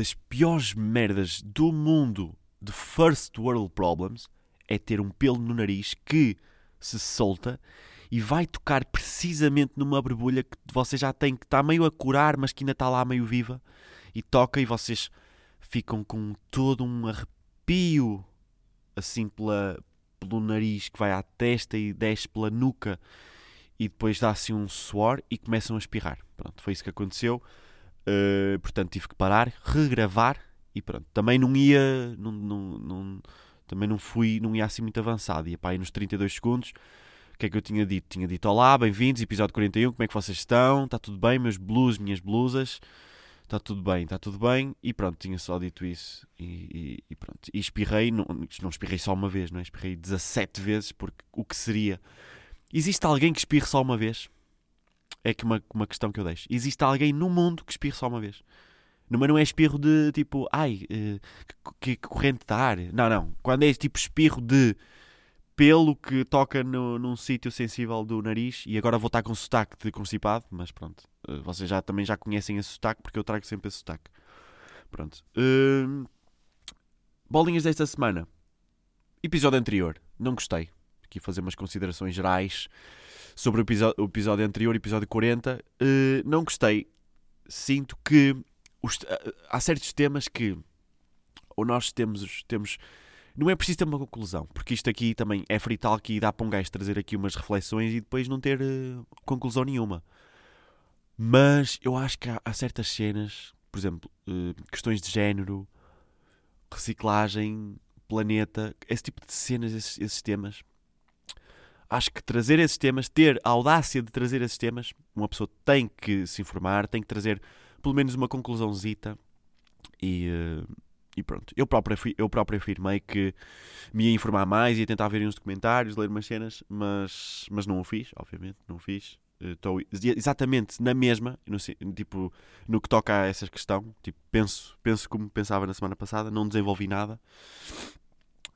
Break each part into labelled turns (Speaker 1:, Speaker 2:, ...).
Speaker 1: Das piores merdas do mundo de first world problems é ter um pelo no nariz que se solta e vai tocar precisamente numa borbulha que você já tem, que está meio a curar, mas que ainda está lá meio viva, e toca e vocês ficam com todo um arrepio assim pela, pelo nariz que vai à testa e desce pela nuca e depois dá-se um suor e começam a espirrar. Pronto, foi isso que aconteceu. Uh, portanto, tive que parar, regravar e pronto. Também não ia, não, não, não, também não fui, não ia assim muito avançado. Ia para aí nos 32 segundos. O que é que eu tinha dito? Tinha dito: Olá, bem-vindos, episódio 41. Como é que vocês estão? Está tudo bem? Meus blues, minhas blusas. Está tudo bem, está tudo bem. E pronto, tinha só dito isso. E, e, e pronto. E espirrei, não, não espirrei só uma vez, não é? Espirrei 17 vezes, porque o que seria. Existe alguém que espirre só uma vez? É que uma, uma questão que eu deixo. Existe alguém no mundo que espirre só uma vez? Mas não é espirro de tipo, ai, uh, que, que, corrente de ar. Não, não. Quando é tipo espirro de pelo que toca no, num sítio sensível do nariz, e agora vou estar com sotaque de constipado, mas pronto. Uh, vocês já, também já conhecem esse sotaque porque eu trago sempre esse sotaque. Pronto. Uh, bolinhas desta semana. Episódio anterior. Não gostei. Aqui fazer umas considerações gerais sobre o episódio, o episódio anterior, episódio 40. Uh, não gostei. Sinto que os, há certos temas que ou nós temos, temos. Não é preciso ter uma conclusão, porque isto aqui também é frital que dá para um gajo trazer aqui umas reflexões e depois não ter uh, conclusão nenhuma. Mas eu acho que há, há certas cenas, por exemplo, uh, questões de género, reciclagem, planeta, esse tipo de cenas, esses, esses temas, acho que trazer esses temas, ter a audácia de trazer esses temas, uma pessoa tem que se informar, tem que trazer pelo menos uma conclusãozita e, uh, e pronto. Eu próprio, eu próprio afirmei que me ia informar mais, ia tentar ver uns documentários, ler umas cenas, mas, mas não o fiz, obviamente, não o fiz. Estou exatamente na mesma, no, tipo, no que toca a essa questão. Tipo, penso, penso como pensava na semana passada, não desenvolvi nada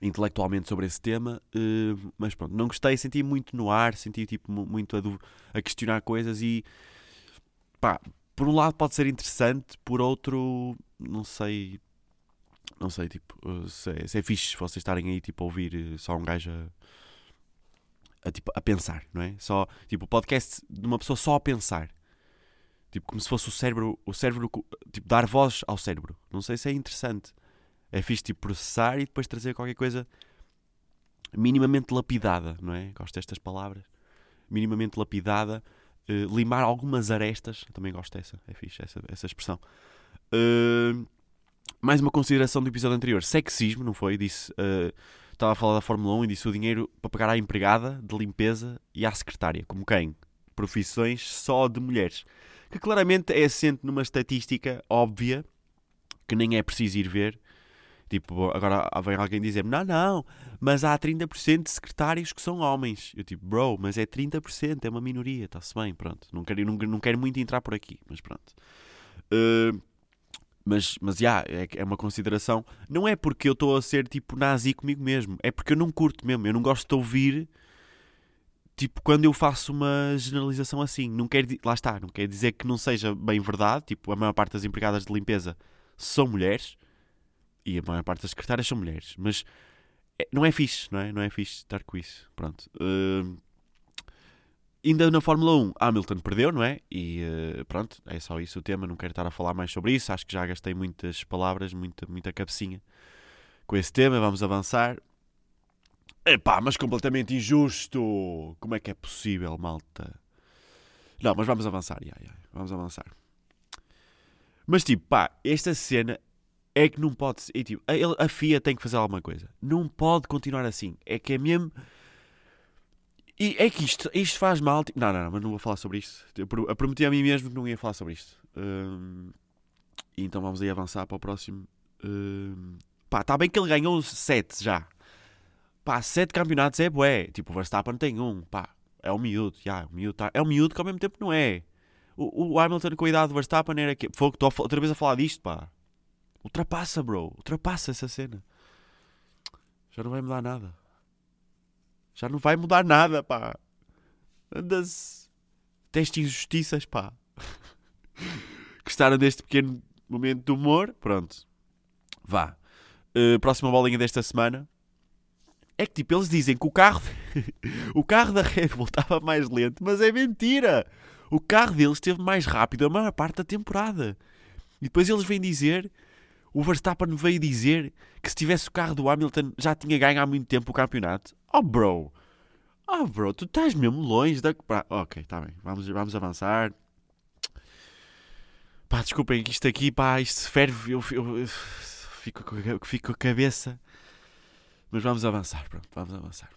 Speaker 1: intelectualmente sobre esse tema, uh, mas pronto, não gostei, senti muito no ar, senti tipo muito a, a questionar coisas e pá, por um lado pode ser interessante, por outro, não sei, não sei, tipo, eh, se é, se é fixe vocês estarem aí, tipo, a ouvir eh, só um gajo a, a, tipo, a pensar, não é? Só, tipo, o podcast de uma pessoa só a pensar. Tipo, como se fosse o cérebro, o cérebro, tipo, dar voz ao cérebro. Não sei se é interessante. É fixe, tipo, processar e depois trazer qualquer coisa minimamente lapidada, não é? Gosto destas palavras. Minimamente lapidada uh, limar algumas arestas. Também gosto dessa, é fixe essa, essa expressão. Uh, mais uma consideração do episódio anterior: sexismo, não foi? Disse. Uh, estava a falar da Fórmula 1 e disse o dinheiro para pagar à empregada de limpeza e à secretária. Como quem? Profissões só de mulheres. Que claramente é assente numa estatística óbvia que nem é preciso ir ver Tipo, agora vem alguém dizer-me: não, não, mas há 30% de secretários que são homens. Eu, tipo, bro, mas é 30%, é uma minoria, está-se bem, pronto. Não quero, não, não quero muito entrar por aqui, mas pronto. Uh, mas, mas, já, yeah, é, é uma consideração. Não é porque eu estou a ser, tipo, nazi comigo mesmo. É porque eu não curto mesmo. Eu não gosto de ouvir, tipo, quando eu faço uma generalização assim. Não quer, lá está, não quer dizer que não seja bem verdade. Tipo, a maior parte das empregadas de limpeza são mulheres e a maior parte das secretárias são mulheres, mas é, não é fixe, não é? Não é fixe estar com isso. Pronto. Uh, ainda na Fórmula 1, Hamilton perdeu, não é? E uh, pronto, é só isso o tema. Não quero estar a falar mais sobre isso. Acho que já gastei muitas palavras, muita, muita cabecinha com esse tema. Vamos avançar. Epá, mas completamente injusto! Como é que é possível, malta? Não, mas vamos avançar, vamos avançar. Mas tipo, pá, esta cena é que não pode ser. Tipo, a, a FIA tem que fazer alguma coisa. Não pode continuar assim. É que é mesmo. E é que isto, isto faz mal. Tipo, não, não, não, mas não vou falar sobre isto. Eu, prometi a mim mesmo que não ia falar sobre isto. Hum, então vamos aí avançar para o próximo. Hum, pá, está bem que ele ganhou 7 já. Pá, 7 campeonatos é bué. Tipo, o Verstappen tem um. Pá, é um miúdo. Já, um miúdo tá, é um miúdo que ao mesmo tempo não é. O, o Hamilton com a idade do Verstappen era que. Que estou outra vez a falar disto, pá. Ultrapassa, bro. Ultrapassa essa cena. Já não vai mudar nada. Já não vai mudar nada, pá. Andas. Teste injustiças, pá. Gostaram deste pequeno momento de humor, pronto. Vá. Uh, próxima bolinha desta semana. É que tipo, eles dizem que o carro. o carro da Red Bull estava mais lento, mas é mentira! O carro deles esteve mais rápido a maior parte da temporada. E depois eles vêm dizer. O Verstappen veio dizer que se tivesse o carro do Hamilton já tinha ganho há muito tempo o campeonato. Oh, bro! Oh, bro, tu estás mesmo longe da. Ok, está bem. Vamos, vamos avançar. Pá, desculpem que isto aqui, pá, isto ferve. Eu, eu, eu fico, fico com a cabeça. Mas vamos avançar, pronto, vamos avançar.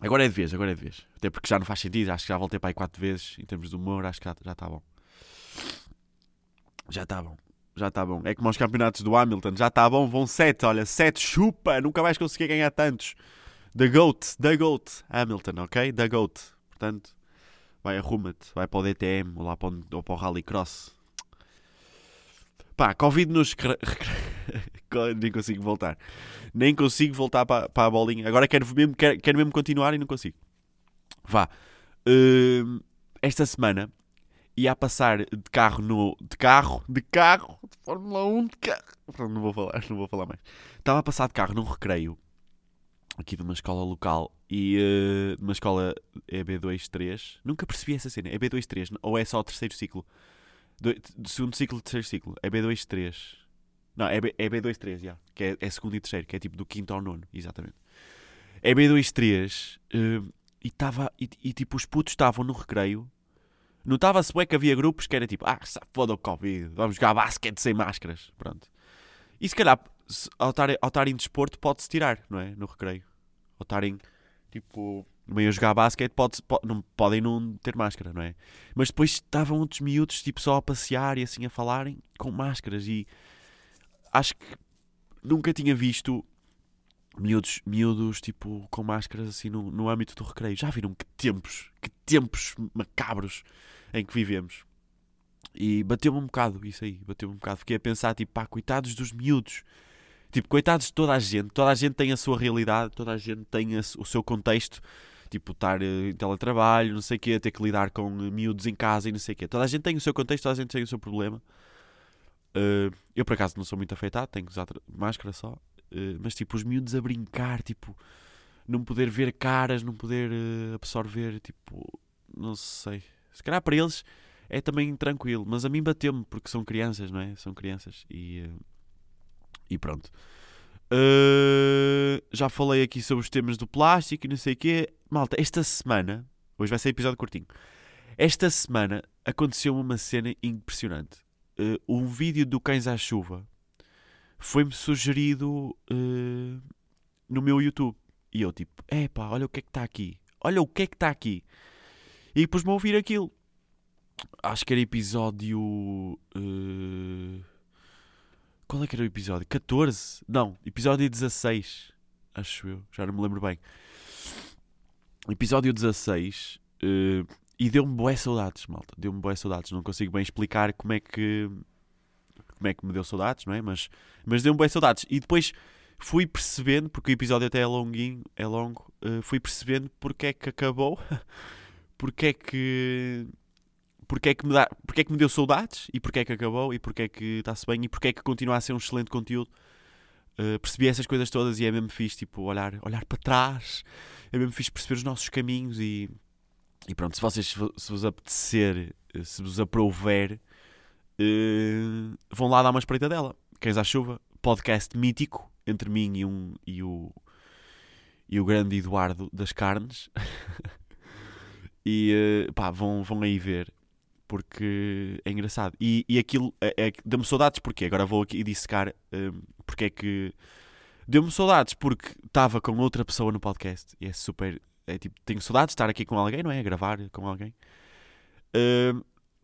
Speaker 1: Agora é de vez, agora é de vez. Até porque já não faz sentido, acho que já voltei para aí quatro vezes em termos de humor, acho que já está bom. Já está bom, já está bom. É como aos campeonatos do Hamilton, já está bom, vão sete, olha, sete, chupa, nunca vais conseguir ganhar tantos. The GOAT, The GOAT, Hamilton, ok? The GOAT. Portanto, vai arruma-te, vai para o DTM ou lá para o, ou para o Rallycross. Pá, Covid nos. Nem consigo voltar. Nem consigo voltar para, para a bolinha. Agora quero mesmo, quero, quero mesmo continuar e não consigo. Vá. Uh, esta semana ia a passar de carro no. De carro, de carro, de Fórmula 1, de carro. Não vou falar, não vou falar mais. Estava a passar de carro num recreio aqui de uma escola local e uh, de uma escola EB23. Nunca percebi essa cena. EB23 ou é só o terceiro ciclo? Do, do segundo ciclo, terceiro ciclo. É B23. Não, é, B, é B23, já. Que é, é, segundo e terceiro, que é tipo do quinto ao nono, exatamente. É B23 uh, e, tava, e, e tipo os putos estavam no recreio. Notava-se bem que havia grupos que era tipo, ah, foda o Covid, vamos jogar basquete sem máscaras. Pronto. E se calhar, ao estarem em desporto, pode-se tirar, não é? No recreio. Ao estarem, tipo, meio a jogar basquete pode, pode, não, podem não ter máscara, não é? Mas depois estavam outros miúdos tipo só a passear e assim a falarem com máscaras e acho que nunca tinha visto miúdos, miúdos tipo com máscaras assim no, no âmbito do recreio. Já viram que tempos, que tempos macabros em que vivemos. E bateu-me um bocado isso aí, bateu-me um bocado. Fiquei a pensar, tipo, pá, coitados dos miúdos Tipo, coitados de toda a gente, toda a gente tem a sua realidade, toda a gente tem a, o seu contexto tipo, estar eh, em teletrabalho, não sei o quê, ter que lidar com miúdos em casa e não sei o quê. Toda a gente tem o seu contexto, toda a gente tem o seu problema. Uh, eu, por acaso, não sou muito afetado, tenho que usar máscara só. Uh, mas, tipo, os miúdos a brincar, tipo, não poder ver caras, não poder uh, absorver, tipo, não sei. Se calhar para eles é também tranquilo, mas a mim bateu-me porque são crianças, não é? São crianças e, e pronto. Uh, já falei aqui sobre os temas do plástico e não sei o quê. Malta, esta semana, hoje vai ser episódio curtinho. Esta semana aconteceu uma cena impressionante. Uh, um vídeo do Cães à Chuva foi-me sugerido uh, no meu YouTube. E eu tipo, epá, olha o que é que está aqui. Olha o que é que está aqui. E pus-me a ouvir aquilo. Acho que era episódio. Uh, qual é que era o episódio? 14? Não, episódio 16. Acho eu, já não me lembro bem. Episódio 16. Uh, eh, e deu-me boas saudades, malta. Deu-me boas saudades. Não consigo bem explicar como é que. Como é que me deu saudades, não é? Mas, mas deu-me boas saudades. E depois fui percebendo, porque o episódio até é longuinho, é longo, uh, fui percebendo porque é que acabou, porque é que porque é que me dá, porque é que me deu saudades e porque é que acabou e porque é que está-se bem e porque é que continua a ser um excelente conteúdo. Uh, percebi essas coisas todas e é mesmo fixe, tipo, olhar, olhar para trás, é mesmo fixe perceber os nossos caminhos e, e pronto, se vocês se vos apetecer, eh, se vos aprouver, uh, vão lá dar uma espreita dela. Cães à Chuva, podcast mítico entre mim e, um, e, o, e o grande Eduardo das Carnes. e uh, pá, vão, vão aí ver porque é engraçado. E, e aquilo é, é, deu-me saudades porque agora vou aqui dissecar um, porque é que deu-me saudades porque estava com outra pessoa no podcast e é super. É tipo, tenho saudades de estar aqui com alguém, não é? A gravar com alguém.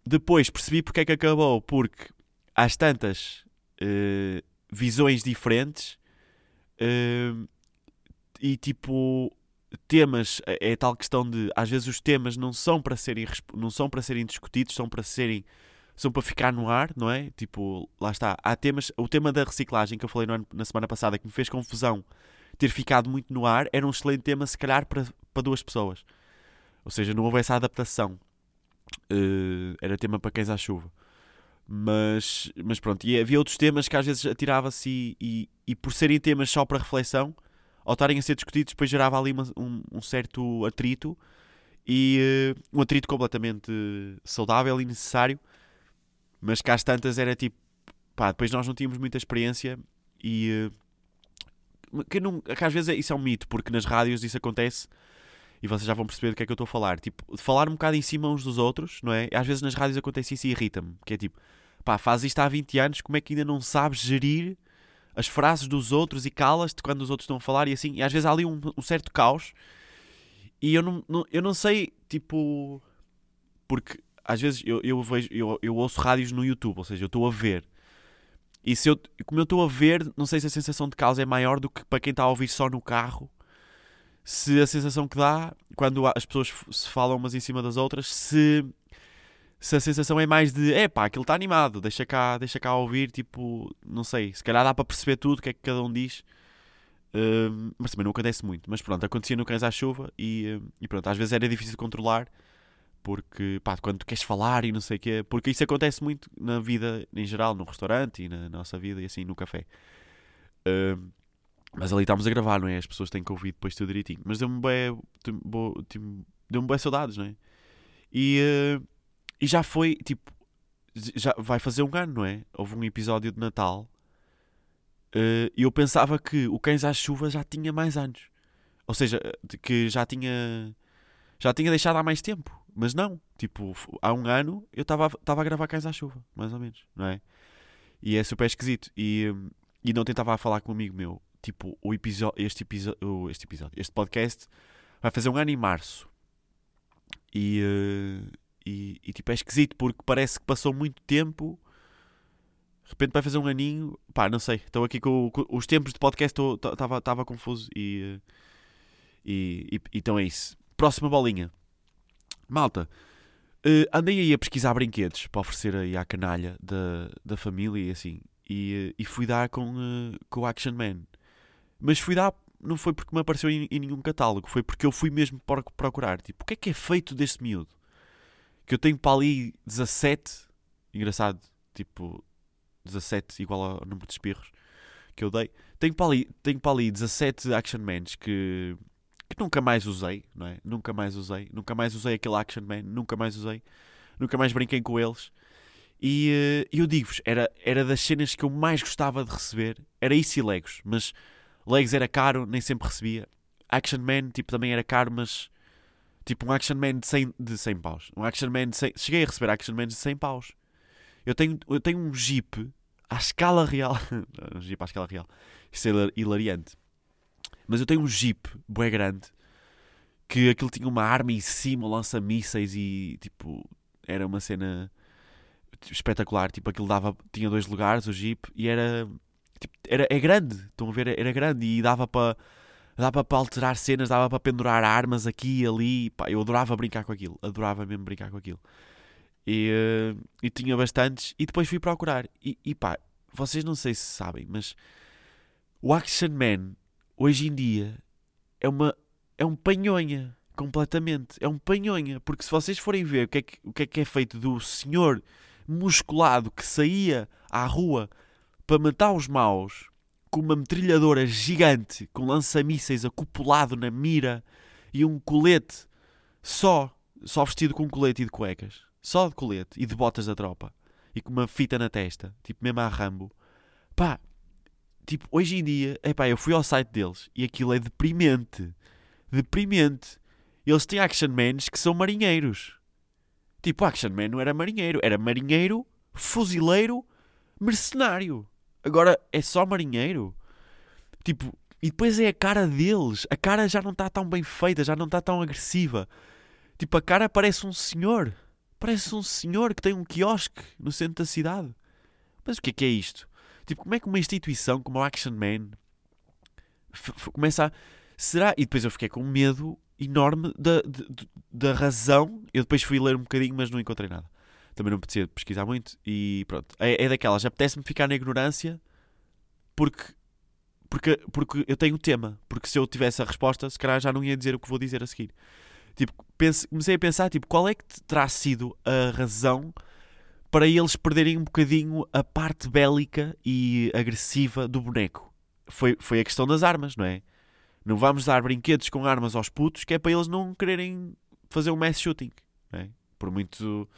Speaker 1: Depois percebi porque é que acabou, porque às tantas uh, visões diferentes uh, e tipo temas, é, é tal questão de às vezes os temas não são para serem não são para serem discutidos, são para serem são para ficar no ar, não é? Tipo, lá está, há temas, o tema da reciclagem que eu falei ano, na semana passada que me fez confusão ter ficado muito no ar, era um excelente tema se calhar para, para duas pessoas. Ou seja, não houve essa adaptação. Uh, era tema para quem à chuva. Mas, mas pronto, e havia outros temas que às vezes atirava-se e, e, e por serem temas só para reflexão, ao estarem a ser discutidos, depois gerava ali uma, um, um, certo atrito e uh, um atrito completamente saudável e necessário, mas que às tantas era tipo, pá, depois nós não tínhamos muita experiência e uh, que, não, que às vezes é, isso é um mito, porque nas rádios isso acontece e vocês já vão perceber do que é que eu estou a falar. Tipo, falar um bocado em cima uns dos outros, não é? Às vezes nas rádios acontece isso e irrita-me, que é tipo, pá, faz isto há 20 anos, como é que ainda não sabes gerir as frases dos outros e calas-te quando os outros estão a falar e assim, e às vezes há ali um, um certo caos e eu não, não, eu não sei, tipo, porque às vezes eu, eu, vejo, eu, eu ouço rádios no YouTube, ou seja, eu estou a ver. E se eu, como eu estou a ver, não sei se a sensação de caos é maior do que para quem está a ouvir só no carro. Se a sensação que dá quando as pessoas se falam umas em cima das outras, se se a sensação é mais de é pá, aquilo está animado, deixa cá, deixa cá ouvir, tipo, não sei, se calhar dá para perceber tudo o que é que cada um diz, uh, mas também não acontece muito. Mas pronto, acontecia no Cães à Chuva e, uh, e pronto, às vezes era difícil de controlar porque pá, quando tu queres falar e não sei o quê, porque isso acontece muito na vida em geral, no restaurante e na nossa vida e assim no café. Uh, mas ali estamos a gravar, não é? As pessoas têm que ouvir depois tudo direitinho. Mas deu-me bem, deu-me bem saudades, não é? E, uh, e já foi, tipo, já vai fazer um ano, não é? Houve um episódio de Natal uh, e eu pensava que o Cães à Chuva já tinha mais anos. Ou seja, que já tinha já tinha deixado há mais tempo. Mas não, tipo, há um ano eu estava a gravar Cães à Chuva, mais ou menos, não é? E é super esquisito. E, e não tentava falar com um amigo meu. Tipo, o episódio, este, episódio, este episódio, este podcast vai fazer um ano em março. E, uh, e, e, tipo, é esquisito porque parece que passou muito tempo. De repente vai fazer um aninho. Pá, não sei. Estou aqui com, com, os tempos de podcast, estava confuso e, e, e, então é isso. Próxima bolinha. Malta, uh, andei aí a pesquisar brinquedos para oferecer aí à canalha da, da família e assim. E, e fui dar com, uh, com o Action Man. Mas fui dar, não foi porque me apareceu em, em nenhum catálogo, foi porque eu fui mesmo procurar. Tipo, o que é que é feito deste miúdo? que eu tenho para ali 17, engraçado, tipo 17 igual ao número de espirros que eu dei. Tenho para ali, tenho para ali 17 Action Mans que, que nunca mais usei, não é? Nunca mais usei, nunca mais usei aquele Action Man, nunca mais usei, nunca mais brinquei com eles. E uh, eu digo-vos, era, era das cenas que eu mais gostava de receber, era isso e Legos, mas Legos era caro, nem sempre recebia. Action Man, tipo, também era caro, mas Tipo um Action Man de 100, de 100 paus. Um Action Man de 100... Cheguei a receber Action Man de 100 paus. Eu tenho, eu tenho um Jeep à escala real. um Jeep à escala real. Isso é hilariante. Mas eu tenho um Jeep bem grande que aquilo tinha uma arma em cima, lança mísseis e tipo era uma cena espetacular. Tipo aquilo dava, tinha dois lugares o Jeep e era tipo, era é grande. Estão a ver? Era grande e dava para dava para alterar cenas, dava para pendurar armas aqui e ali. Pá, eu adorava brincar com aquilo, adorava mesmo brincar com aquilo. E, uh, e tinha bastantes. E depois fui procurar. E, e pá, vocês não sei se sabem, mas o Action Man hoje em dia é uma é um panhonha completamente. É um panhonha. Porque se vocês forem ver o que é que, o que, é, que é feito do senhor musculado que saía à rua para matar os maus com uma metralhadora gigante com lança-mísseis acoplado na mira e um colete só, só vestido com colete e de cuecas, só de colete e de botas da tropa e com uma fita na testa, tipo mesmo a Rambo. Pá, tipo, hoje em dia, epá, eu fui ao site deles e aquilo é deprimente. Deprimente. Eles têm action mans que são marinheiros. Tipo, action man não era marinheiro, era marinheiro, fuzileiro, mercenário. Agora é só marinheiro. Tipo, e depois é a cara deles. A cara já não está tão bem feita, já não está tão agressiva. Tipo, a cara parece um senhor. Parece um senhor que tem um quiosque no centro da cidade. Mas o que é que é isto? Tipo, como é que uma instituição como o Action Man começa a. Será? E depois eu fiquei com medo enorme da, da, da razão. Eu depois fui ler um bocadinho, mas não encontrei nada também não podia pesquisar muito e pronto. É, é daquelas, apetece-me ficar na ignorância porque, porque, porque eu tenho o tema. Porque se eu tivesse a resposta, se calhar já não ia dizer o que vou dizer a seguir. Tipo, pense, comecei a pensar, tipo, qual é que terá sido a razão para eles perderem um bocadinho a parte bélica e agressiva do boneco. Foi, foi a questão das armas, não é? Não vamos dar brinquedos com armas aos putos, que é para eles não quererem fazer um mass shooting, não é? Por muito,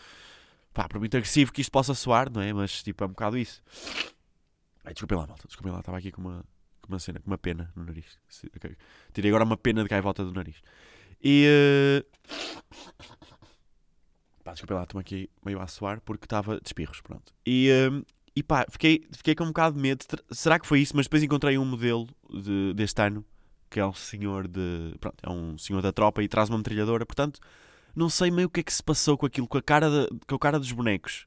Speaker 1: pá, por muito agressivo que isto possa soar, não é? Mas tipo, é um bocado isso. Ai, desculpem lá, malta, desculpem lá, estava aqui com uma, com uma cena, com uma pena no nariz. Okay. Tirei agora uma pena de gaivota do nariz. E. Uh... Pá, desculpem lá, estou aqui meio a suar porque estava de espirros, pronto. E, uh... e pá, fiquei, fiquei com um bocado de medo. Será que foi isso? Mas depois encontrei um modelo de, deste ano que é um senhor de. Pronto, é um senhor da tropa e traz uma metralhadora, portanto, não sei meio o que é que se passou com aquilo, com a cara, de, com a cara dos bonecos.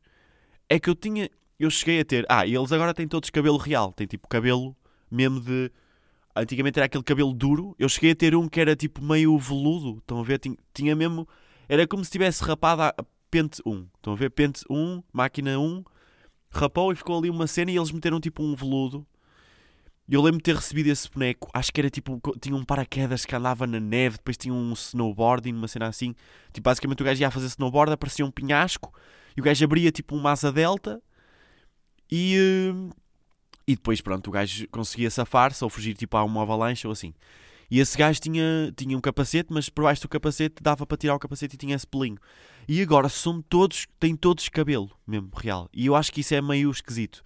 Speaker 1: É que eu tinha. Eu cheguei a ter. Ah, e eles agora têm todos cabelo real, têm tipo cabelo mesmo de. Antigamente era aquele cabelo duro. Eu cheguei a ter um que era tipo meio veludo. Estão a ver? Tinha, tinha mesmo. Era como se tivesse rapado a pente 1. Estão a ver? Pente 1, máquina 1. Rapou e ficou ali uma cena e eles meteram tipo um veludo. Eu lembro de ter recebido esse boneco. Acho que era tipo. Tinha um paraquedas que andava na neve. Depois tinha um snowboarding, uma cena assim. Tipo, basicamente o gajo ia fazer snowboard, aparecia um penhasco. E o gajo abria tipo uma asa delta. E. Uh, e depois, pronto, o gajo conseguia safar-se ou fugir tipo a uma avalanche ou assim. E esse gajo tinha, tinha um capacete, mas por baixo do capacete dava para tirar o capacete e tinha esse pelinho. E agora são todos, têm todos cabelo, mesmo, real. E eu acho que isso é meio esquisito.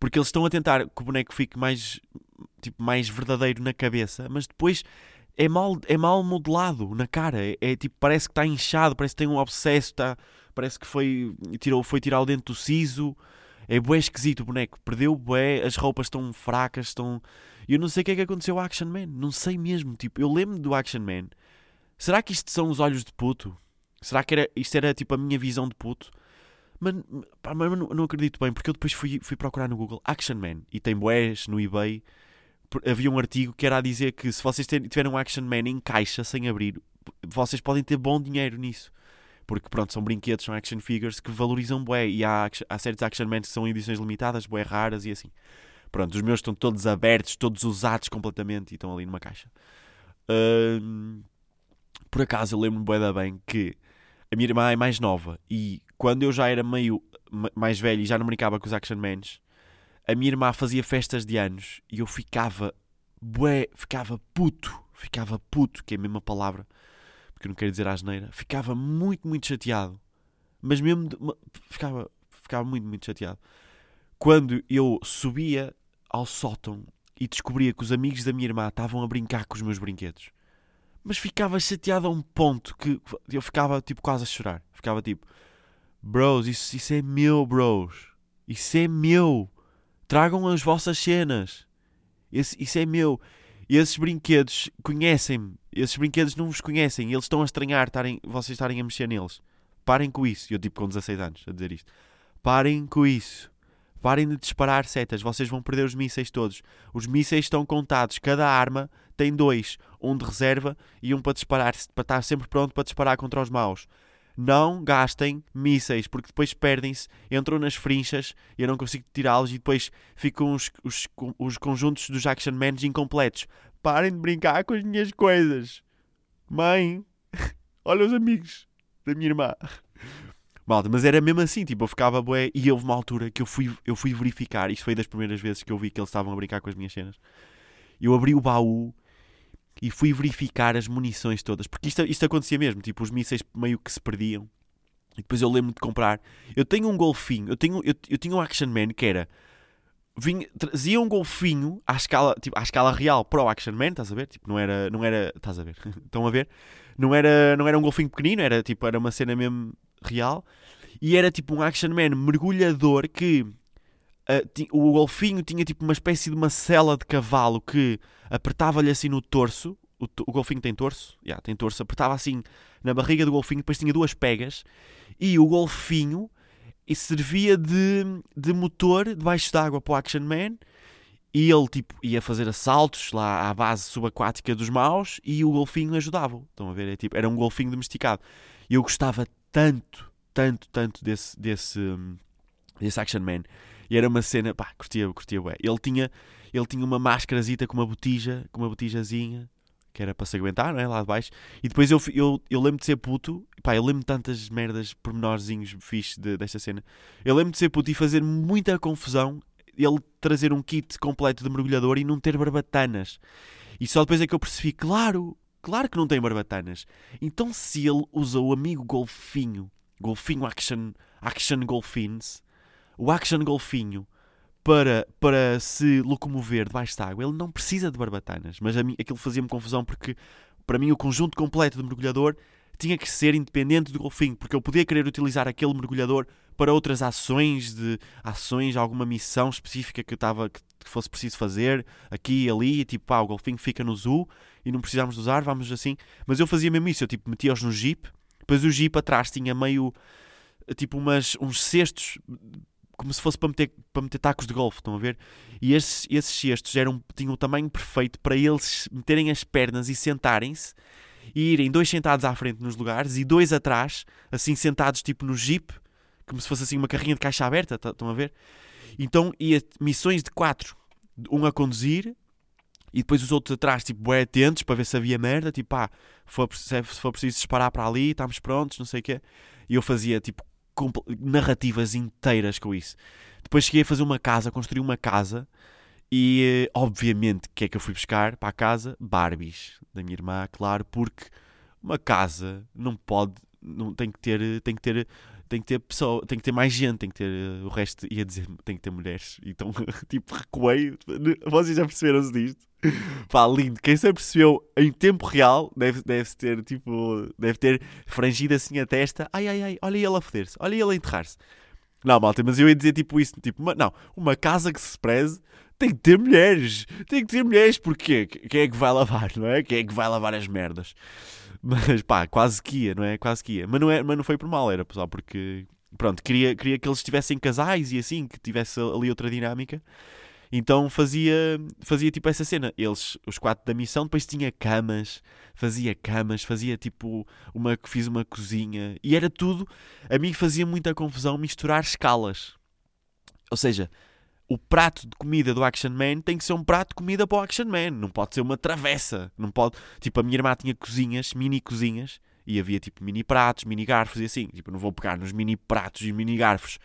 Speaker 1: Porque eles estão a tentar que o boneco fique mais, tipo, mais verdadeiro na cabeça, mas depois é mal, é mal modelado na cara. É, é tipo, parece que está inchado, parece que tem um obsesso, tá, parece que foi, tirou, foi tirar o dente do siso. É bué esquisito o boneco. Perdeu bué, as roupas estão fracas, estão... Eu não sei o que é que aconteceu ao Action Man. Não sei mesmo. Tipo, eu lembro do Action Man. Será que isto são os olhos de puto? Será que era, isto era tipo a minha visão de puto? Mas, pá, mas não, não, acredito bem, porque eu depois fui, fui procurar no Google Action Man e tem boés no eBay. Havia um artigo que era a dizer que se vocês tiverem um Action Man em caixa, sem abrir, vocês podem ter bom dinheiro nisso porque pronto, são brinquedos, são action figures que valorizam bué, e há, há certos action men que são edições limitadas, bué raras e assim. Pronto, os meus estão todos abertos, todos usados completamente e estão ali numa caixa. Por acaso eu lembro-me da bem que a minha irmã é mais nova e quando eu já era meio mais velho e já não brincava com os action mans, a minha irmã fazia festas de anos e eu ficava bué, ficava puto, ficava puto, que é a mesma palavra, porque não quero dizer asneira, ficava muito, muito chateado. Mas mesmo, de, ficava, ficava muito, muito chateado. Quando eu subia ao sótão e descobria que os amigos da minha irmã estavam a brincar com os meus brinquedos. Mas ficava chateado a um ponto que eu ficava tipo quase a chorar. Ficava tipo, bros, isso, isso é meu, bros. Isso é meu. Tragam as vossas cenas. Esse, isso é meu. E esses brinquedos conhecem-me. Esses brinquedos não vos conhecem. Eles estão a estranhar tarem, vocês estarem a mexer neles. Parem com isso. Eu, tipo, com 16 anos, a dizer isto. Parem com isso. Parem de disparar setas. Vocês vão perder os mísseis todos. Os mísseis estão contados. Cada arma tem dois. Um de reserva e um para disparar. Para estar sempre pronto para disparar contra os maus não gastem mísseis, porque depois perdem-se, entram nas frinchas e eu não consigo tirá-los e depois ficam os, os, os conjuntos dos Action Men incompletos. Parem de brincar com as minhas coisas. Mãe, olha os amigos da minha irmã. Malta, mas era mesmo assim, tipo, eu ficava bué e houve uma altura que eu fui, eu fui verificar, isto foi das primeiras vezes que eu vi que eles estavam a brincar com as minhas cenas. Eu abri o baú e fui verificar as munições todas, porque isto, isto acontecia mesmo, tipo, os mísseis meio que se perdiam. E depois eu lembro de comprar. Eu tenho um golfinho, eu, tenho, eu, eu tinha um Action Man que era. Vinha, trazia um golfinho à escala, tipo, à escala real para o Action Man, estás a ver? Tipo, não era. Não era estás a ver? Estão a ver? Não era, não era um golfinho pequenino, era tipo, era uma cena mesmo real. E era tipo um Action Man mergulhador que. Uh, o golfinho tinha tipo uma espécie de uma cela de cavalo que apertava-lhe assim no torso. O, o golfinho tem torso? Yeah, tem torso. Apertava assim na barriga do golfinho, depois tinha duas pegas. E o golfinho servia de, de motor debaixo d'água para o Action Man. E ele tipo, ia fazer assaltos lá à base subaquática dos maus e o golfinho ajudava. Estão a ver? É, tipo, era um golfinho domesticado. E eu gostava tanto, tanto, tanto desse, desse, desse Action Man. E era uma cena, pá, curtia, curtia, ué. Ele tinha ele tinha uma máscarazita com uma botija, com uma botijazinha. que era para se aguentar, não é? Lá de baixo. E depois eu, eu, eu lembro de ser puto, pá, eu lembro de tantas merdas, pormenorzinhos fixes de, desta cena. Eu lembro de ser puto e fazer muita confusão ele trazer um kit completo de mergulhador e não ter barbatanas. E só depois é que eu percebi, claro, claro que não tem barbatanas. Então se ele usa o amigo golfinho, golfinho Action, action Golfins, o Action Golfinho, para, para se locomover debaixo de água, ele não precisa de barbatanas. Mas a mim, aquilo fazia-me confusão porque, para mim, o conjunto completo de mergulhador tinha que ser independente do golfinho, porque eu podia querer utilizar aquele mergulhador para outras ações, de ações, alguma missão específica que eu estava que fosse preciso fazer aqui e ali, tipo, pá, o golfinho fica no zoo e não precisamos de usar, vamos assim. Mas eu fazia mesmo isso, eu tipo, metia-os no jeep, depois o jeep atrás tinha meio tipo umas, uns cestos como se fosse para meter, para meter tacos de golfe, estão a ver? E esses, esses cestos eram, tinham o tamanho perfeito para eles meterem as pernas e sentarem-se e irem dois sentados à frente nos lugares e dois atrás, assim sentados tipo no jeep, como se fosse assim uma carrinha de caixa aberta, tá, estão a ver? Então ia missões de quatro, um a conduzir e depois os outros atrás, tipo, bem atentos para ver se havia merda, tipo, ah, se for preciso disparar para ali, estamos prontos, não sei o quê. E eu fazia, tipo, narrativas inteiras com isso. Depois cheguei a fazer uma casa, construí uma casa e, obviamente, o que é que eu fui buscar para a casa? Barbies da minha irmã, claro, porque uma casa não pode, não tem que ter, tem que ter tem que ter pessoa, tem que ter mais gente, tem que ter o resto, ia dizer, tem que ter mulheres. Então, tipo, recuei. Vocês já perceberam-se disto? Pá, lindo. Quem se apercebeu em tempo real deve, deve ter, tipo, deve ter frangido assim a testa. Ai, ai, ai, olha ele a foder-se, olha ele a enterrar-se. Não, malta, mas eu ia dizer tipo isso, tipo, uma, não, uma casa que se preze tem que ter mulheres, tem que ter mulheres, porque quem é que vai lavar, não é? Quem é que vai lavar as merdas? Mas pá, quase que ia, não é? Quase que ia. Mas não, é, mas não foi por mal, era só porque, pronto, queria, queria que eles estivessem casais e assim, que tivesse ali outra dinâmica. Então fazia, fazia tipo essa cena. Eles, os quatro da missão, depois tinha camas, fazia camas, fazia tipo uma fiz uma cozinha e era tudo. A mim fazia muita confusão misturar escalas. Ou seja, o prato de comida do Action Man tem que ser um prato de comida para o Action Man. Não pode ser uma travessa. Não pode. Tipo, a minha irmã tinha cozinhas, mini cozinhas, e havia tipo mini pratos, mini garfos e assim. Tipo, não vou pegar nos mini pratos e mini garfos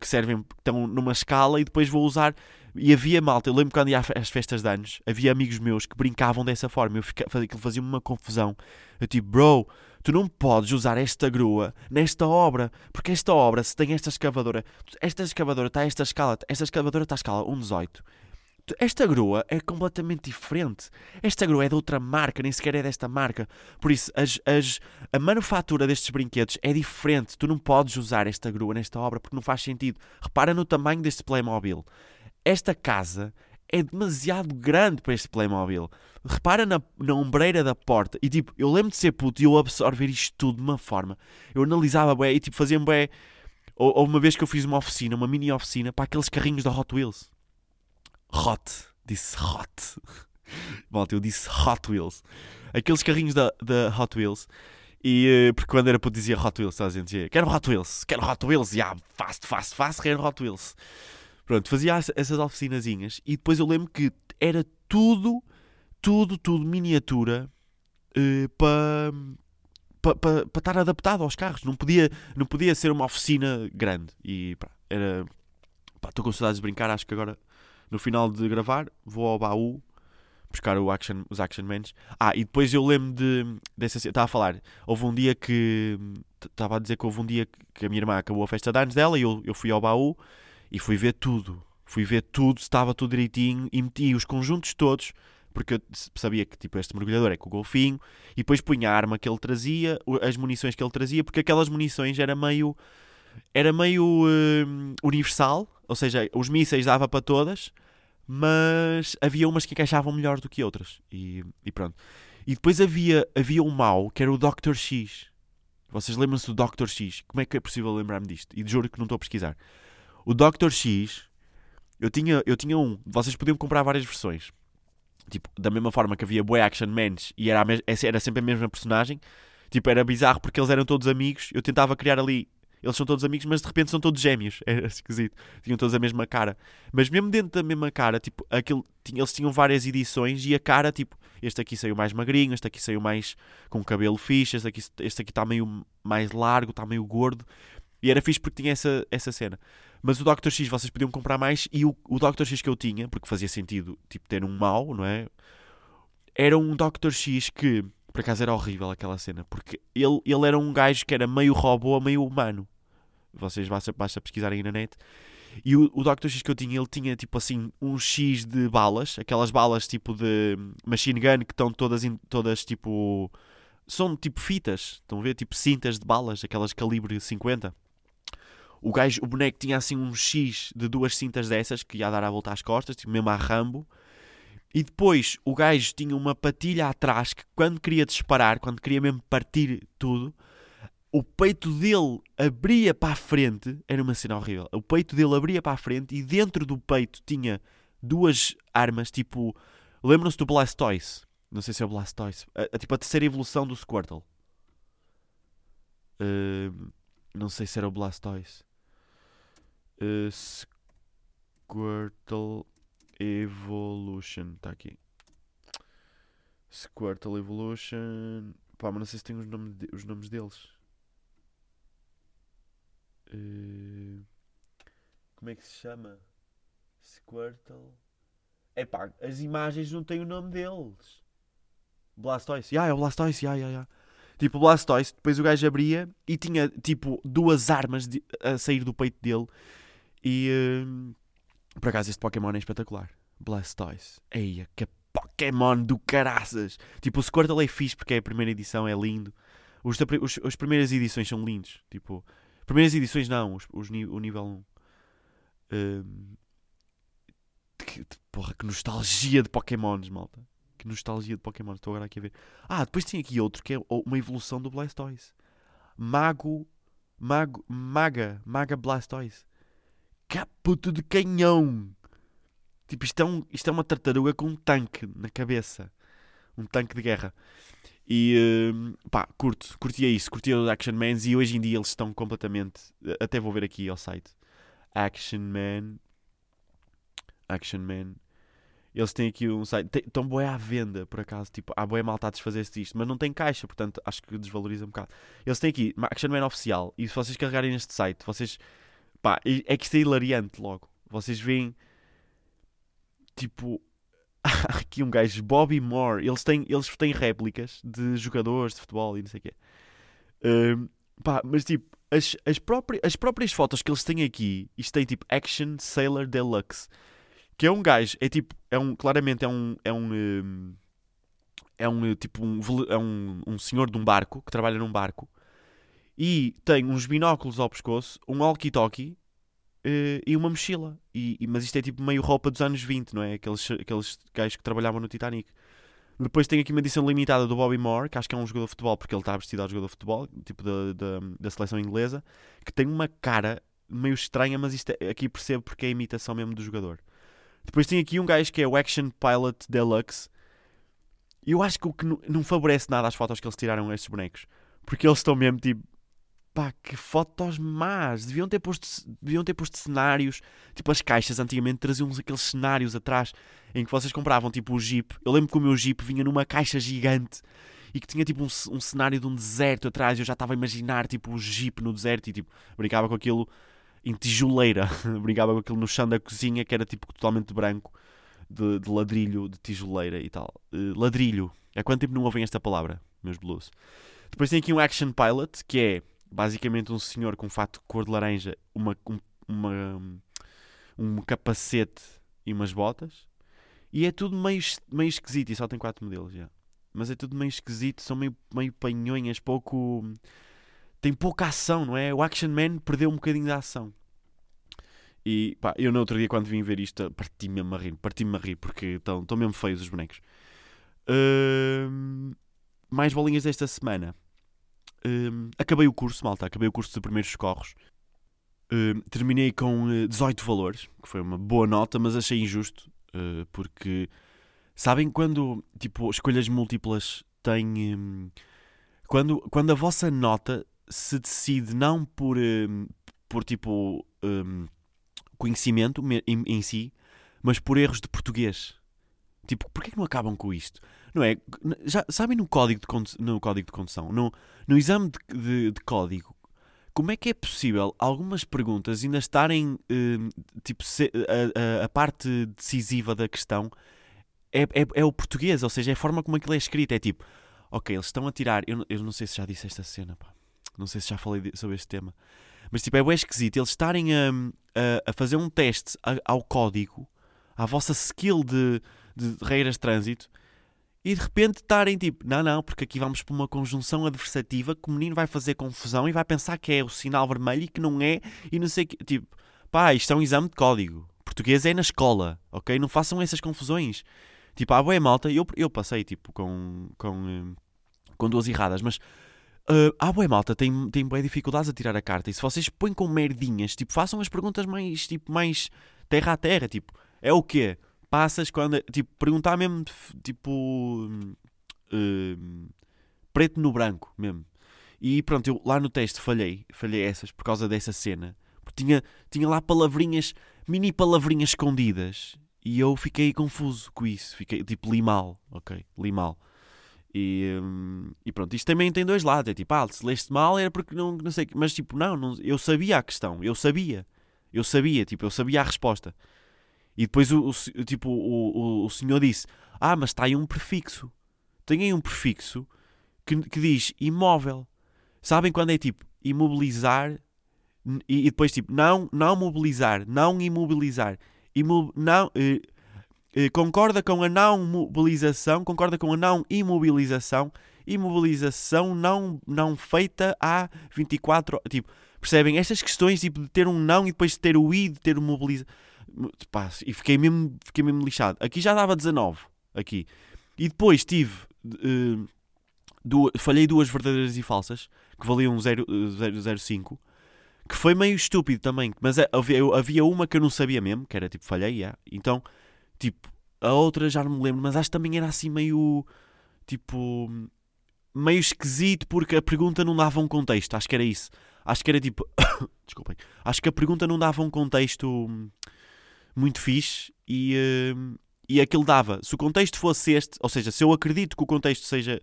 Speaker 1: que servem, estão numa escala e depois vou usar. E havia malta, eu lembro quando ia às festas de anos, havia amigos meus que brincavam dessa forma. Eu ficava, aquilo fazia-me uma confusão. Eu tipo, bro, tu não podes usar esta grua nesta obra, porque esta obra, se tem esta escavadora, esta escavadora está a esta escala, esta escavadora está a escala 1,18. Esta grua é completamente diferente. Esta grua é de outra marca, nem sequer é desta marca. Por isso, as, as, a manufatura destes brinquedos é diferente. Tu não podes usar esta grua nesta obra porque não faz sentido. Repara no tamanho deste Playmobil. Esta casa é demasiado grande para este Playmobil. Repara na, na ombreira da porta. E tipo, eu lembro de ser puto e eu absorver isto tudo de uma forma. Eu analisava bem e tipo, fazia-me bem. Houve uma vez que eu fiz uma oficina, uma mini oficina, para aqueles carrinhos da Hot Wheels. Hot. Disse hot. Malta, eu disse Hot Wheels. Aqueles carrinhos da, da Hot Wheels. E eh, porque quando era puto dizia Hot Wheels, a gente dizia, quero Hot Wheels, quero Hot Wheels, e yeah, fast, fast, fast, quero Hot Wheels. Pronto, fazia essas oficinazinhas e depois eu lembro que era tudo, tudo, tudo miniatura uh, para para pa, pa estar adaptado aos carros. Não podia, não podia ser uma oficina grande. E pá, era. Estou com saudades de brincar. Acho que agora, no final de gravar, vou ao baú buscar o action, os Action Mans. Ah, e depois eu lembro de. Dessa, estava a falar. Houve um dia que. Estava a dizer que houve um dia que a minha irmã acabou a festa de anos dela e eu, eu fui ao baú e fui ver tudo. Fui ver tudo, estava tudo direitinho e meti os conjuntos todos, porque eu sabia que tipo, este mergulhador é com o golfinho, e depois punha a arma que ele trazia, as munições que ele trazia, porque aquelas munições era meio. Era meio uh, universal, ou seja, os mísseis dava para todas, mas havia umas que encaixavam melhor do que outras. E, e pronto. E depois havia, havia um mau que era o Dr. X. Vocês lembram-se do Dr. X? Como é que é possível lembrar-me disto? E juro que não estou a pesquisar. O Dr. X, eu tinha, eu tinha um. Vocês podiam comprar várias versões. Tipo, da mesma forma que havia Boy Action Mans e era, era sempre a mesma personagem. Tipo, era bizarro porque eles eram todos amigos. Eu tentava criar ali. Eles são todos amigos, mas de repente são todos gêmeos. Era esquisito. Tinham todos a mesma cara. Mas mesmo dentro da mesma cara, tipo, aquilo, eles tinham várias edições e a cara, tipo, este aqui saiu mais magrinho, este aqui saiu mais com cabelo fixe, este aqui, está meio mais largo, está meio gordo. E era fixe porque tinha essa, essa cena. Mas o Dr. X vocês podiam comprar mais e o, o Dr. X que eu tinha, porque fazia sentido tipo, ter um mau, não é? Era um Dr. X que, por acaso, era horrível aquela cena, porque ele, ele era um gajo que era meio robô, meio humano. Vocês basta, basta pesquisarem na net. E o, o Dr. X que eu tinha, ele tinha tipo assim um X de balas, aquelas balas tipo de machine gun que estão todas, todas tipo. São tipo fitas, estão a ver? Tipo cintas de balas, aquelas calibre 50. O gajo, o boneco tinha assim um X de duas cintas dessas que ia dar a volta às costas, tipo mesmo a Rambo. E depois o gajo tinha uma patilha atrás que quando queria disparar, quando queria mesmo partir tudo, o peito dele abria para a frente, era uma cena horrível. O peito dele abria para a frente e dentro do peito tinha duas armas, tipo, lembram-se do Blastoise? Não sei se é o Blastoise, a, a, tipo a terceira evolução do Squirtle. Uh, não sei se era o Blastoise. Uh, Squirtle Evolution, está aqui. Squirtle Evolution. Pá, mas não sei se tem os, nome de, os nomes deles. Uh, como é que se chama? Squirtle. É pá, as imagens não têm o nome deles. Blastoise. Yeah, é o Blastoise, ya, ya, ya. Tipo, Blastoise, depois o gajo abria e tinha, tipo, duas armas de, a sair do peito dele. E, uh, por acaso, este Pokémon é espetacular. Blastoise. Eia, que Pokémon do caraças. Tipo, o Squirtle é fixe porque é a primeira edição, é lindo. Os, os, as primeiras edições são lindos. Tipo, Primeiras edições não, os, os, o nível 1. Um, que, porra, que nostalgia de Pokémons, malta. Que nostalgia de Pokémon. Estou agora aqui a ver. Ah, depois tem aqui outro que é uma evolução do Blastoise. Mago. Mago. Maga. Maga Blastoise. Caputo de canhão. Tipo, isto é, um, isto é uma tartaruga com um tanque na cabeça. Um tanque de guerra. E uh, pá, curto, curtia isso, curtia os Action Mans e hoje em dia eles estão completamente. Até vou ver aqui ao site. Action Man. Action Man. Eles têm aqui um site. Estão boé à venda, por acaso. Tipo, há boé malta a desfazer-se disto, mas não tem caixa, portanto acho que desvaloriza um bocado. Eles têm aqui Action Man oficial. E se vocês carregarem neste site, vocês. Pá, é que isto é hilariante logo. Vocês veem. Tipo, aqui um gajo, Bobby Moore. Eles têm, eles têm réplicas de jogadores de futebol e não sei o quê. Um, pá, mas tipo, as, as, próprias, as próprias fotos que eles têm aqui, isto tem tipo Action Sailor Deluxe. Que é um gajo, é tipo, é um, claramente é um, é um, um é um tipo um, é um, um senhor de um barco que trabalha num barco e tem uns binóculos ao pescoço, um walkie-talkie uh, e uma mochila. E, e, mas isto é tipo meio roupa dos anos 20, não é? Aqueles, aqueles gajos que trabalhavam no Titanic. Depois tem aqui uma edição limitada do Bobby Moore, que acho que é um jogador de futebol, porque ele está vestido a jogador de futebol, tipo da, da, da seleção inglesa, que tem uma cara meio estranha, mas isto é, aqui percebo porque é a imitação mesmo do jogador. Depois tem aqui um gajo que é o Action Pilot Deluxe. Eu acho que o que não favorece nada as fotos que eles tiraram estes bonecos. Porque eles estão mesmo tipo Pá, que fotos más. Deviam ter posto, deviam ter posto cenários. Tipo, as caixas antigamente traziam aqueles cenários atrás em que vocês compravam tipo o Jeep. Eu lembro que o meu Jeep vinha numa caixa gigante e que tinha tipo um, um cenário de um deserto atrás. Eu já estava a imaginar tipo o Jeep no deserto e tipo, brincava com aquilo em tijoleira. brincava com aquilo no chão da cozinha que era tipo totalmente branco. De, de ladrilho, de tijoleira e tal. Uh, ladrilho. Há quanto tempo não ouvem esta palavra, meus blues? Depois tem aqui um Action Pilot, que é basicamente um senhor com um fato de cor de laranja, uma, um, uma, um capacete e umas botas. E é tudo meio, meio esquisito. E só tem quatro modelos já. Mas é tudo meio esquisito. São meio, meio panhonhas, pouco. Tem pouca ação, não é? O Action Man perdeu um bocadinho da ação. E pá, eu no outro dia, quando vim ver isto, parti-me a rir. Parti-me a rir porque estão, mesmo feios os bonecos. Uh, mais bolinhas desta semana. Um, acabei o curso, malta, acabei o curso de primeiros socorros. Um, terminei com 18 eh, valores, que foi uma boa nota, mas achei injusto, uh, porque sabem quando tipo escolhas múltiplas têm um, quando, quando a vossa nota se decide não por, por tipo conhecimento em, em si, mas por erros de português. Tipo, porquê que não acabam com isto? Não é? Já, sabem no código de, no código de condução, no, no exame de, de, de código, como é que é possível algumas perguntas ainda estarem, uh, tipo, a, a, parte decisiva da questão é, é, é, o português, ou seja, é a forma como aquilo é escrito. É tipo, ok, eles estão a tirar. Eu, eu não sei se já disse esta cena, pá. Não sei se já falei sobre este tema. Mas tipo, é bem esquisito eles estarem a, a, a fazer um teste ao código, à vossa skill de, de regras de trânsito, e de repente estarem tipo, não, não, porque aqui vamos para uma conjunção adversativa que o menino vai fazer confusão e vai pensar que é o sinal vermelho e que não é, e não sei que. Tipo, pá, isto é um exame de código. Português é na escola, ok? Não façam essas confusões. Tipo, há boa malta, eu, eu passei tipo com, com, com duas erradas, mas uh, há boa malta, tem, tem boas dificuldades a tirar a carta. E se vocês põem com merdinhas, tipo, façam as perguntas mais, tipo, mais terra a terra, tipo, é o quê? Passas quando, tipo, perguntar mesmo, tipo, uh, preto no branco mesmo. E pronto, eu lá no teste falhei, falhei essas por causa dessa cena. Porque tinha, tinha lá palavrinhas, mini palavrinhas escondidas. E eu fiquei confuso com isso. Fiquei tipo, li mal, ok? Li mal. E, hum, e pronto, isto também tem dois lados. É tipo, ah, se leste mal era porque não, não sei. Mas tipo, não, não, eu sabia a questão. Eu sabia. Eu sabia, tipo, eu sabia a resposta. E depois o, o tipo, o, o, o senhor disse: Ah, mas está aí um prefixo. Tem aí um prefixo que, que diz imóvel. Sabem quando é tipo imobilizar e, e depois tipo não, não mobilizar, não imobilizar não, eh, eh, concorda com a não mobilização, concorda com a não imobilização, imobilização não, não feita há 24 Tipo, percebem? Estas questões tipo, de ter um não e depois de ter o i, de ter o mobiliza. e fiquei mesmo, fiquei mesmo lixado. Aqui já dava 19. Aqui. E depois tive. Uh, duas, falhei duas verdadeiras e falsas que valiam 0,05 que foi meio estúpido também, mas é, havia, havia uma que eu não sabia mesmo, que era tipo, falhei, yeah. então, tipo, a outra já não me lembro, mas acho que também era assim meio, tipo, meio esquisito porque a pergunta não dava um contexto, acho que era isso, acho que era tipo, desculpem, acho que a pergunta não dava um contexto muito fixe e, uh, e aquilo dava, se o contexto fosse este, ou seja, se eu acredito que o contexto seja,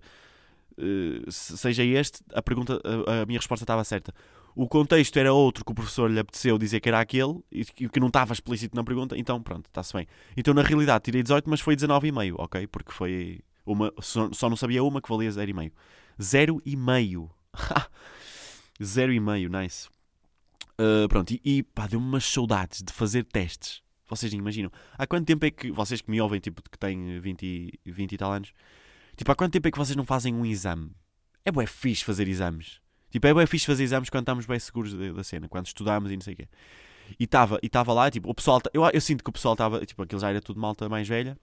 Speaker 1: uh, seja este, a pergunta, a, a minha resposta estava certa o contexto era outro que o professor lhe apeteceu dizer que era aquele e que não estava explícito na pergunta, então pronto, está-se bem. Então na realidade tirei 18, mas foi 19,5, ok? Porque foi uma, só, não sabia uma que valia 0,5. 0,5. 0,5, nice. Uh, pronto, e, e pá, deu-me umas saudades de fazer testes. Vocês imaginam? Há quanto tempo é que vocês que me ouvem, tipo, que têm 20, 20 e tal anos, tipo, há quanto tempo é que vocês não fazem um exame? É bué fixe fazer exames. Tipo, é bem fixe fazer exames quando estamos bem seguros da cena, quando estudamos e não sei o quê. E estava e lá, tipo, o pessoal. Eu, eu sinto que o pessoal estava. Tipo, aquilo já era tudo malta mais velha.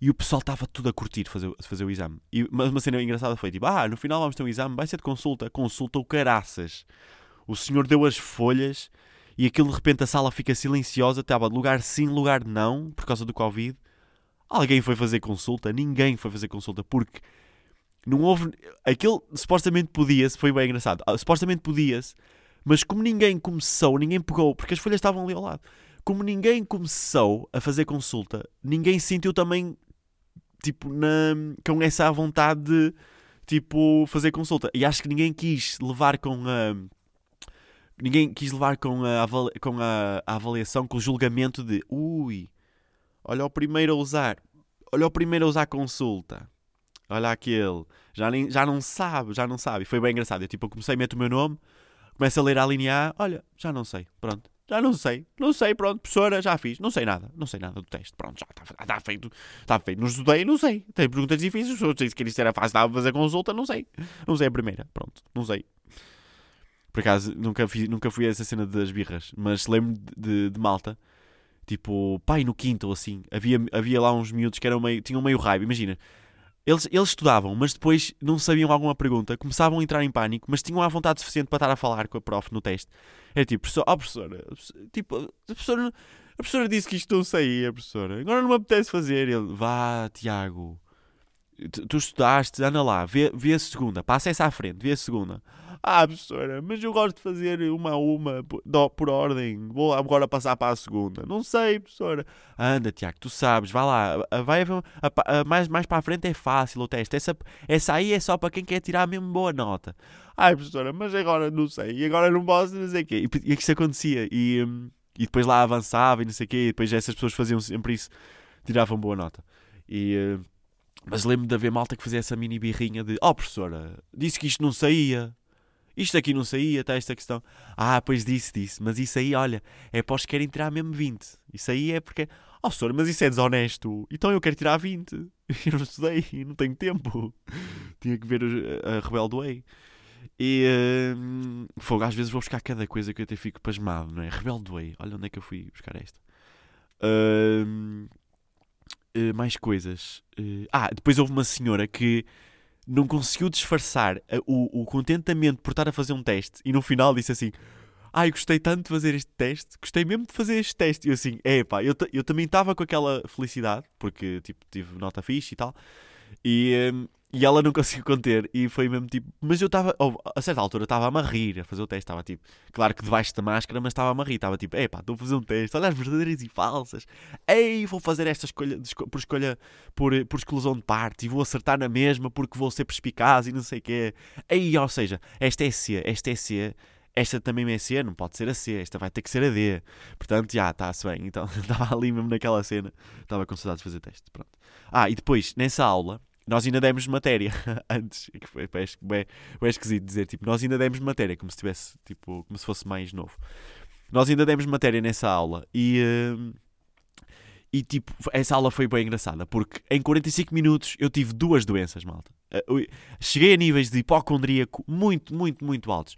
Speaker 1: E o pessoal estava tudo a curtir fazer, fazer o exame. E uma, uma cena engraçada foi tipo: ah, no final vamos ter um exame, vai ser de consulta. Consulta o caraças. O senhor deu as folhas e aquilo de repente a sala fica silenciosa. Estava lugar sim, lugar não, por causa do Covid. Alguém foi fazer consulta? Ninguém foi fazer consulta porque não houve. Aquele supostamente podia-se, foi bem engraçado. Ah, supostamente podia-se, mas como ninguém começou, ninguém pegou, porque as folhas estavam ali ao lado. Como ninguém começou a fazer consulta, ninguém sentiu também, tipo, na, com essa vontade de, tipo, fazer consulta. E acho que ninguém quis levar com a. Ninguém quis levar com a, com a, a avaliação, com o julgamento de ui, olha o primeiro a usar, olha o primeiro a usar consulta olha aquele, já, nem, já não sabe, já não sabe. E foi bem engraçado. Eu, tipo, comecei, meto o meu nome, começo a ler a linha A, olha, já não sei, pronto. Já não sei, não sei, pronto, professora, já fiz, não sei nada, não sei nada do teste, pronto, já está tá feito, está feito, não estudei, não sei, tem perguntas difíceis, se que isto era fácil, estava a fazer consulta, não sei, não sei a primeira, pronto, não sei. Por acaso, nunca, nunca fui a essa cena das birras, mas lembro de, de, malta, tipo, pai, no quinto ou assim, havia, havia lá uns miúdos que eram meio, tinham meio raiva, imagina, eles, eles estudavam, mas depois não sabiam alguma pergunta, começavam a entrar em pânico, mas tinham a vontade suficiente para estar a falar com a prof no teste. É tipo, professor, oh, professora, tipo, a professora, a professora disse que isto não saía, professora, agora não me apetece fazer. Ele, vá, Tiago, tu, tu estudaste, anda lá, vê, vê a segunda, passa essa à frente, vê a segunda. Ah, professora, mas eu gosto de fazer uma a uma por, por ordem. Vou agora passar para a segunda. Não sei, professora. Anda, Tiago, tu sabes, vai lá. Vai, a, a, mais, mais para a frente é fácil o teste. Essa, essa aí é só para quem quer tirar mesmo boa nota. Ai, professora, mas agora não sei. E agora não posso, não sei o quê. E, e isso acontecia. E, hum, e depois lá avançava e não sei o quê. E depois essas pessoas faziam sempre isso. Tiravam boa nota. E... Hum, mas lembro de haver malta que fazia essa mini birrinha de Oh professora, disse que isto não saía isto aqui não saía, está esta questão. Ah, pois disse, disse. Mas isso aí, olha, é para os que querem tirar mesmo 20. Isso aí é porque. Oh, senhor, mas isso é desonesto. Então eu quero tirar 20. Eu não estudei, não tenho tempo. Tinha que ver a Rebelde Way. E uh, fogo, às vezes vou buscar cada coisa que eu até fico pasmado, não é? Rebelde Way, olha onde é que eu fui buscar esta. Uh, uh, mais coisas. ah, depois houve uma senhora que não conseguiu disfarçar o, o contentamento por estar a fazer um teste e no final disse assim: Ai, gostei tanto de fazer este teste, gostei mesmo de fazer este teste. E eu assim, é pá, eu, eu também estava com aquela felicidade, porque tipo, tive nota fixe e tal. E, e ela não conseguiu conter. E foi mesmo tipo. Mas eu estava. A certa altura estava-me a rir a fazer o teste. Estava tipo. Claro que debaixo da máscara, mas estava-me a rir. Estava tipo. Epá, estou a fazer um teste. Olha as verdadeiras e falsas. Ei, vou fazer esta escolha por escolha. Por, por exclusão de parte. E vou acertar na mesma porque vou ser perspicaz e não sei o quê. Ei, ou seja, esta é C. Esta é C. Esta também é C, não pode ser a C, esta vai ter que ser a D. Portanto, já, está-se bem. Então, estava ali mesmo naquela cena, estava com saudades de fazer teste. Pronto. Ah, e depois, nessa aula, nós ainda demos matéria antes, que foi bem, bem, bem esquisito dizer, tipo, nós ainda demos matéria, como se tivesse, tipo, como se fosse mais novo. Nós ainda demos matéria nessa aula e, uh, e tipo, essa aula foi bem engraçada, porque em 45 minutos eu tive duas doenças, malta. Uh, cheguei a níveis de hipocondríaco muito, muito, muito altos.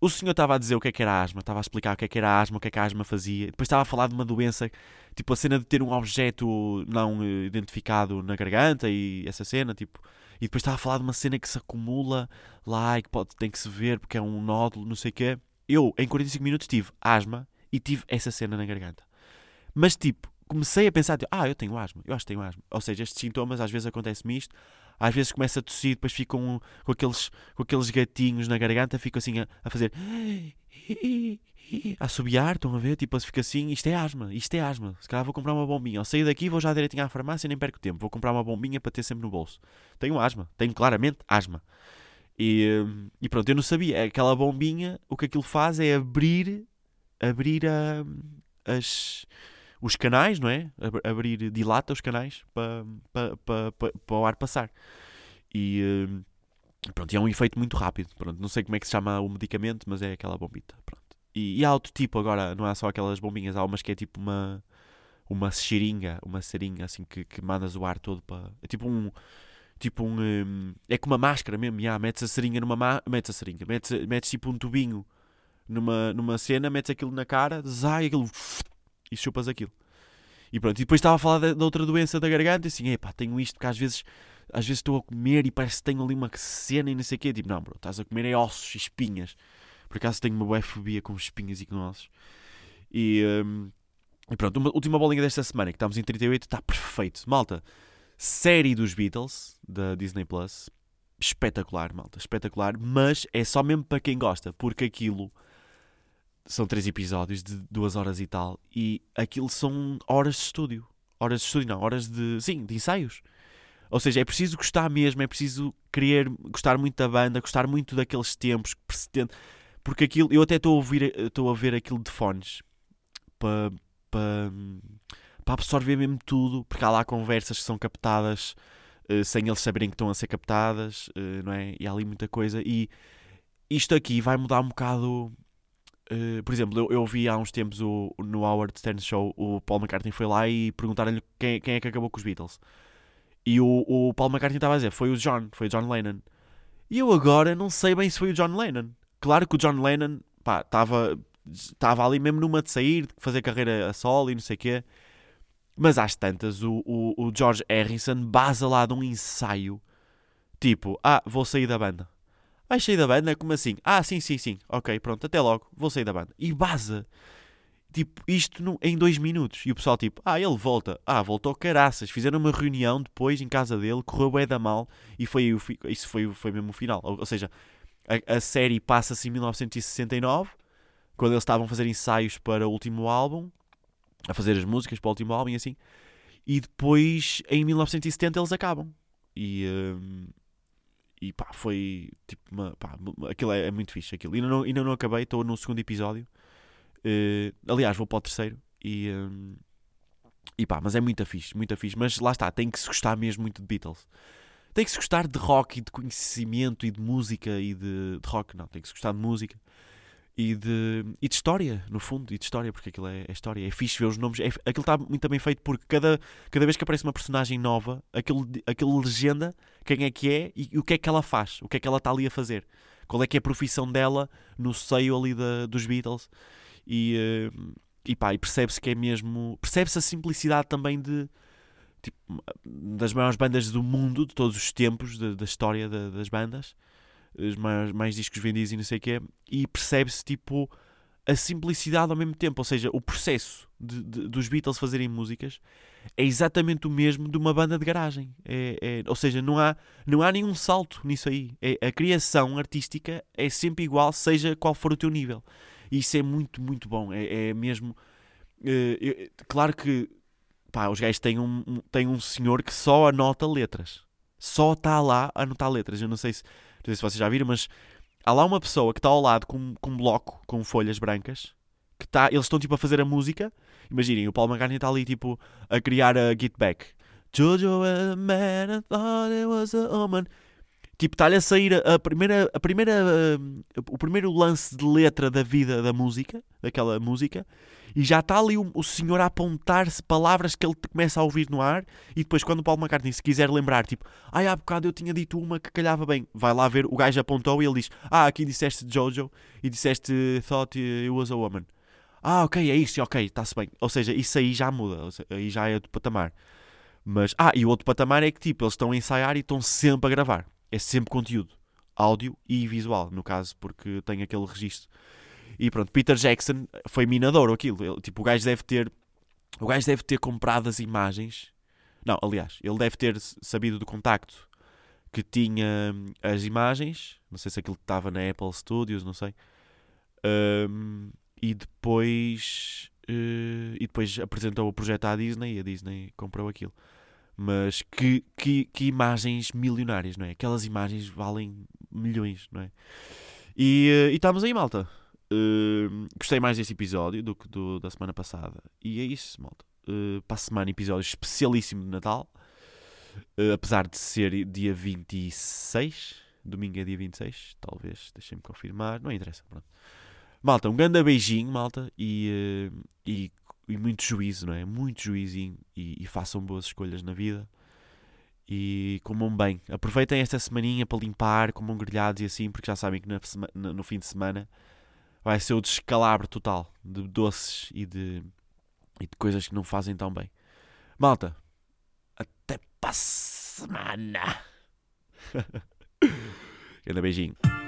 Speaker 1: O senhor estava a dizer o que é que era asma, estava a explicar o que é que era asma, o que é que a asma fazia. Depois estava a falar de uma doença, tipo a cena de ter um objeto não eh, identificado na garganta e essa cena, tipo. E depois estava a falar de uma cena que se acumula lá e que pode, tem que se ver porque é um nódulo, não sei o quê. Eu, em 45 minutos, tive asma e tive essa cena na garganta. Mas, tipo, comecei a pensar, tipo, ah, eu tenho asma, eu acho que tenho asma. Ou seja, estes sintomas, às vezes acontece-me isto, às vezes começa a tossir, depois ficam com aqueles, com aqueles gatinhos na garganta, fico assim a, a fazer. A assobiar, estão a ver? Tipo, fica assim, isto é asma, isto é asma. Se calhar vou comprar uma bombinha. Ao sair daqui, vou já direitinho à farmácia e nem perco tempo. Vou comprar uma bombinha para ter sempre no bolso. Tenho asma, tenho claramente asma. E, e pronto, eu não sabia. Aquela bombinha, o que aquilo faz é abrir, abrir a, as os canais, não é? Abrir, dilata os canais para, para, para, para, o ar passar. E uh, pronto, é um efeito muito rápido. Pronto, não sei como é que se chama o medicamento, mas é aquela bombita. Pronto. E, e há outro tipo agora, não é só aquelas bombinhas, há umas que é tipo uma, uma seringa, uma seringa assim que, que mandas o ar todo para. É tipo um. Tipo um. um é como uma máscara mesmo, yeah, metes a seringa numa. Metes a seringa, metes, metes tipo um tubinho numa, numa cena, metes aquilo na cara, zai aquilo e chupas aquilo. E pronto, e depois estava a falar da, da outra doença da garganta e assim, epá, tenho isto, porque às vezes às vezes estou a comer e parece que tenho ali uma cena e não sei o quê. Tipo, não, bro, estás a comer é ossos e espinhas. Por acaso tenho uma boa fobia com espinhas e com ossos. E, um, e pronto, uma última bolinha desta semana, que estamos em 38, está perfeito. Malta, série dos Beatles, da Disney Plus, espetacular, malta, espetacular. Mas é só mesmo para quem gosta, porque aquilo são três episódios de duas horas e tal, e aquilo são horas de estúdio. Horas de estúdio, não, horas de. Sim, de ensaios. Ou seja, é preciso gostar mesmo, é preciso querer gostar muito da banda, gostar muito daqueles tempos, porque aquilo. Eu até estou a ouvir, estou a ver aquilo de fones para. para para absorver mesmo tudo, porque há lá conversas que são captadas uh, sem eles saberem que estão a ser captadas, uh, não é? E há ali muita coisa. E isto aqui vai mudar um bocado Uh, por exemplo, eu, eu vi há uns tempos o, no Howard Stern Show, o Paul McCartney foi lá e perguntaram-lhe quem, quem é que acabou com os Beatles. E o, o Paul McCartney estava a dizer, foi o John, foi o John Lennon. E eu agora não sei bem se foi o John Lennon. Claro que o John Lennon, estava estava ali mesmo numa de sair, de fazer carreira a solo e não sei o quê. Mas às tantas, o, o, o George Harrison basa lá de um ensaio, tipo, ah, vou sair da banda. Vais sair da banda? Como assim? Ah, sim, sim, sim. Ok, pronto, até logo. Vou sair da banda. E baza. tipo, isto no, em dois minutos. E o pessoal, tipo, ah, ele volta. Ah, voltou caraças. Fizeram uma reunião depois em casa dele, correu bem da mal e foi, isso foi, foi mesmo o final. Ou, ou seja, a, a série passa-se em 1969, quando eles estavam a fazer ensaios para o último álbum, a fazer as músicas para o último álbum e assim. E depois, em 1970, eles acabam. E, um, e pá, foi tipo uma. Pá, aquilo é, é, muito fixe. Aquilo. Ainda não, ainda não acabei, estou no segundo episódio. Uh, aliás, vou para o terceiro. E, um, e pá, mas é muito fixe, muito fixe. Mas lá está, tem que se gostar mesmo muito de Beatles. Tem que se gostar de rock e de conhecimento e de música e de, de rock, não, tem que se gostar de música e de, e de história, no fundo, e de história, porque aquilo é, é história. É fixe ver os nomes. É, aquilo está muito bem feito porque cada, cada vez que aparece uma personagem nova, aquilo, aquilo legenda quem é que é e, e o que é que ela faz, o que é que ela está ali a fazer, qual é que é a profissão dela no seio ali da, dos Beatles. E, uh, e pá, e percebe-se que é mesmo. Percebe-se a simplicidade também de. Tipo, das maiores bandas do mundo, de todos os tempos, da, da história da, das bandas mais, mais discos vendidos e não sei o quê, e percebe-se tipo a simplicidade ao mesmo tempo, ou seja, o processo de, de, dos Beatles fazerem músicas é exatamente o mesmo de uma banda de garagem. É, é, ou seja, não há, não há nenhum salto nisso aí. É, a criação artística é sempre igual, seja qual for o teu nível. E isso é muito, muito bom. É, é mesmo. É, claro que pá, os gajos têm um, têm um senhor que só anota letras. Só está lá a anotar letras. Eu não sei se não sei se vocês já viram, mas há lá uma pessoa que está ao lado com, com um bloco com folhas brancas. Que tá, eles estão tipo a fazer a música. Imaginem, o Paul McCartney está ali tipo a criar a Get Back. Jojo a man, I thought it was a woman. Tipo, está-lhe a sair a primeira, a primeira, uh, o primeiro lance de letra da vida da música, daquela música, e já está ali o, o senhor a apontar-se palavras que ele começa a ouvir no ar, e depois quando o Paulo McCartney se quiser lembrar, tipo, ai há bocado eu tinha dito uma que calhava bem, vai lá ver, o gajo apontou e ele diz, ah, aqui disseste Jojo, e disseste Thought it was a woman. Ah, ok, é isso, ok, está-se bem. Ou seja, isso aí já muda, aí já é do patamar. Mas, ah, e o outro patamar é que tipo, eles estão a ensaiar e estão sempre a gravar é sempre conteúdo, áudio e visual, no caso, porque tem aquele registro. E pronto, Peter Jackson foi minador aquilo. Ele, tipo, o gajo deve ter. O gajo deve ter comprado as imagens. Não, aliás, ele deve ter sabido do contacto que tinha hum, as imagens. Não sei se aquilo estava na Apple Studios, não sei. Um, e depois. Uh, e depois apresentou o projeto à Disney e a Disney comprou aquilo. Mas que, que, que imagens milionárias, não é? Aquelas imagens valem milhões, não é? E, eh, e estamos aí, malta. Uh, gostei mais desse episódio do que do, da semana passada. E é isso, malta. Uh, para a semana, episódio especialíssimo de Natal. Uh, apesar de ser dia 26. Domingo é dia 26. Talvez, deixem-me confirmar. Não interessa, pronto. Malta, um grande beijinho, malta. E, e e muito juízo, não é? Muito juízo e, e, façam boas escolhas na vida e comam bem. Aproveitem esta semaninha para limpar, comam grelhados e assim, porque já sabem que na, no fim de semana vai ser o descalabro total de doces e de, e de coisas que não fazem tão bem. Malta, até para a semana. Grande beijinho.